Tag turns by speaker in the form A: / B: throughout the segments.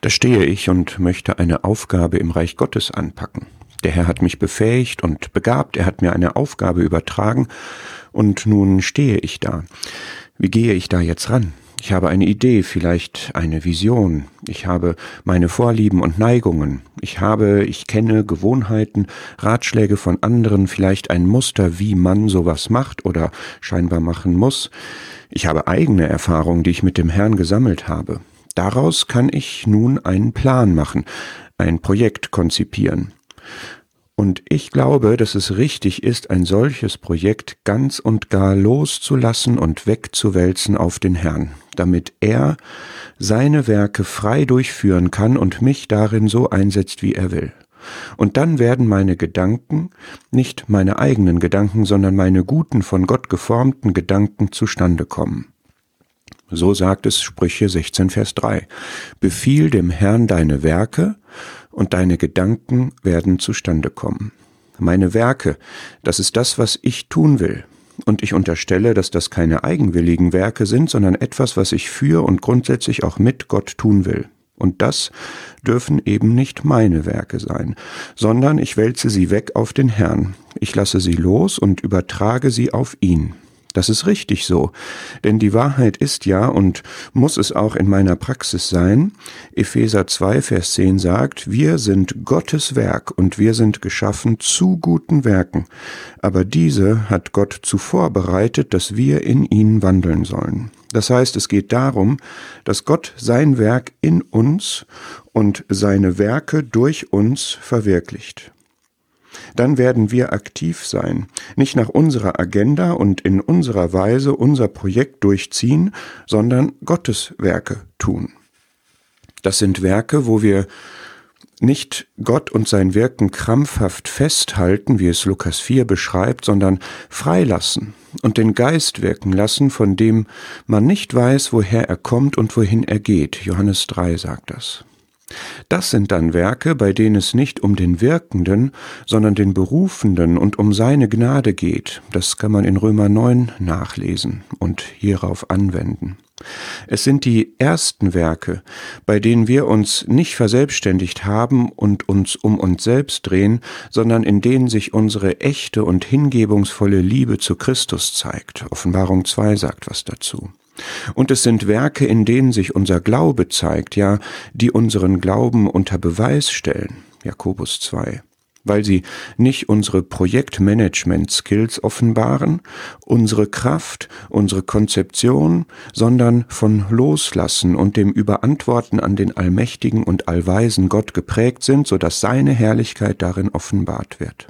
A: Da stehe ich und möchte eine Aufgabe im Reich Gottes anpacken. Der Herr hat mich befähigt und begabt, er hat mir eine Aufgabe übertragen, und nun stehe ich da. Wie gehe ich da jetzt ran? Ich habe eine Idee, vielleicht eine Vision. Ich habe meine Vorlieben und Neigungen. Ich habe, ich kenne Gewohnheiten, Ratschläge von anderen, vielleicht ein Muster, wie man sowas macht oder scheinbar machen muss. Ich habe eigene Erfahrungen, die ich mit dem Herrn gesammelt habe. Daraus kann ich nun einen Plan machen, ein Projekt konzipieren. Und ich glaube, dass es richtig ist, ein solches Projekt ganz und gar loszulassen und wegzuwälzen auf den Herrn, damit er seine Werke frei durchführen kann und mich darin so einsetzt, wie er will. Und dann werden meine Gedanken, nicht meine eigenen Gedanken, sondern meine guten, von Gott geformten Gedanken zustande kommen. So sagt es Sprüche 16, Vers 3. Befiehl dem Herrn deine Werke, und deine Gedanken werden zustande kommen. Meine Werke, das ist das, was ich tun will. Und ich unterstelle, dass das keine eigenwilligen Werke sind, sondern etwas, was ich für und grundsätzlich auch mit Gott tun will. Und das dürfen eben nicht meine Werke sein, sondern ich wälze sie weg auf den Herrn. Ich lasse sie los und übertrage sie auf ihn. Das ist richtig so, denn die Wahrheit ist ja und muss es auch in meiner Praxis sein. Epheser 2, Vers 10 sagt, wir sind Gottes Werk und wir sind geschaffen zu guten Werken, aber diese hat Gott zuvor bereitet, dass wir in ihnen wandeln sollen. Das heißt, es geht darum, dass Gott sein Werk in uns und seine Werke durch uns verwirklicht dann werden wir aktiv sein, nicht nach unserer Agenda und in unserer Weise unser Projekt durchziehen, sondern Gottes Werke tun. Das sind Werke, wo wir nicht Gott und sein Wirken krampfhaft festhalten, wie es Lukas 4 beschreibt, sondern freilassen und den Geist wirken lassen, von dem man nicht weiß, woher er kommt und wohin er geht. Johannes 3 sagt das. Das sind dann Werke, bei denen es nicht um den Wirkenden, sondern den Berufenden und um seine Gnade geht. Das kann man in Römer 9 nachlesen und hierauf anwenden. Es sind die ersten Werke, bei denen wir uns nicht verselbstständigt haben und uns um uns selbst drehen, sondern in denen sich unsere echte und hingebungsvolle Liebe zu Christus zeigt. Offenbarung 2 sagt was dazu. Und es sind Werke, in denen sich unser Glaube zeigt, ja, die unseren Glauben unter Beweis stellen. Jakobus 2 weil sie nicht unsere Projektmanagement-Skills offenbaren, unsere Kraft, unsere Konzeption, sondern von Loslassen und dem Überantworten an den allmächtigen und allweisen Gott geprägt sind, so dass seine Herrlichkeit darin offenbart wird.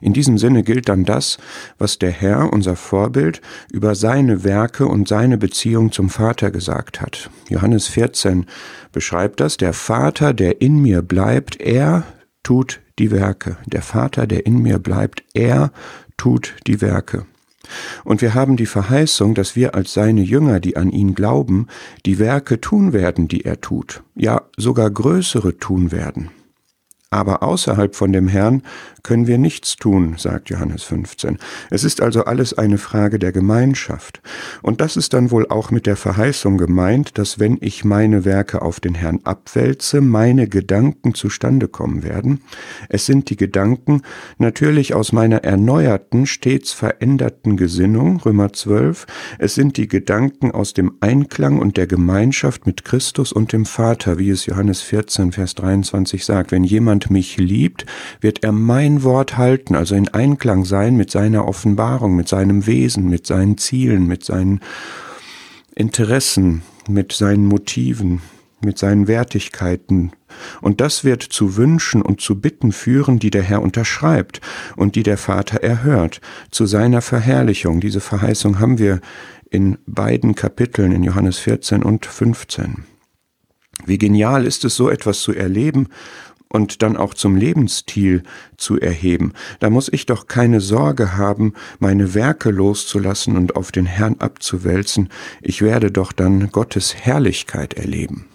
A: In diesem Sinne gilt dann das, was der Herr, unser Vorbild, über seine Werke und seine Beziehung zum Vater gesagt hat. Johannes 14 beschreibt das, der Vater, der in mir bleibt, er tut die Werke. Der Vater, der in mir bleibt, er tut die Werke. Und wir haben die Verheißung, dass wir als seine Jünger, die an ihn glauben, die Werke tun werden, die er tut, ja sogar größere tun werden. Aber außerhalb von dem Herrn können wir nichts tun, sagt Johannes 15. Es ist also alles eine Frage der Gemeinschaft. Und das ist dann wohl auch mit der Verheißung gemeint, dass wenn ich meine Werke auf den Herrn abwälze, meine Gedanken zustande kommen werden. Es sind die Gedanken natürlich aus meiner erneuerten, stets veränderten Gesinnung, Römer 12. Es sind die Gedanken aus dem Einklang und der Gemeinschaft mit Christus und dem Vater, wie es Johannes 14, Vers 23 sagt. Wenn jemand mich liebt, wird er mein Wort halten, also in Einklang sein mit seiner Offenbarung, mit seinem Wesen, mit seinen Zielen, mit seinen Interessen, mit seinen Motiven, mit seinen Wertigkeiten. Und das wird zu Wünschen und zu Bitten führen, die der Herr unterschreibt und die der Vater erhört, zu seiner Verherrlichung. Diese Verheißung haben wir in beiden Kapiteln, in Johannes 14 und 15. Wie genial ist es, so etwas zu erleben und dann auch zum Lebensstil zu erheben, da muss ich doch keine Sorge haben, meine Werke loszulassen und auf den Herrn abzuwälzen, ich werde doch dann Gottes Herrlichkeit erleben.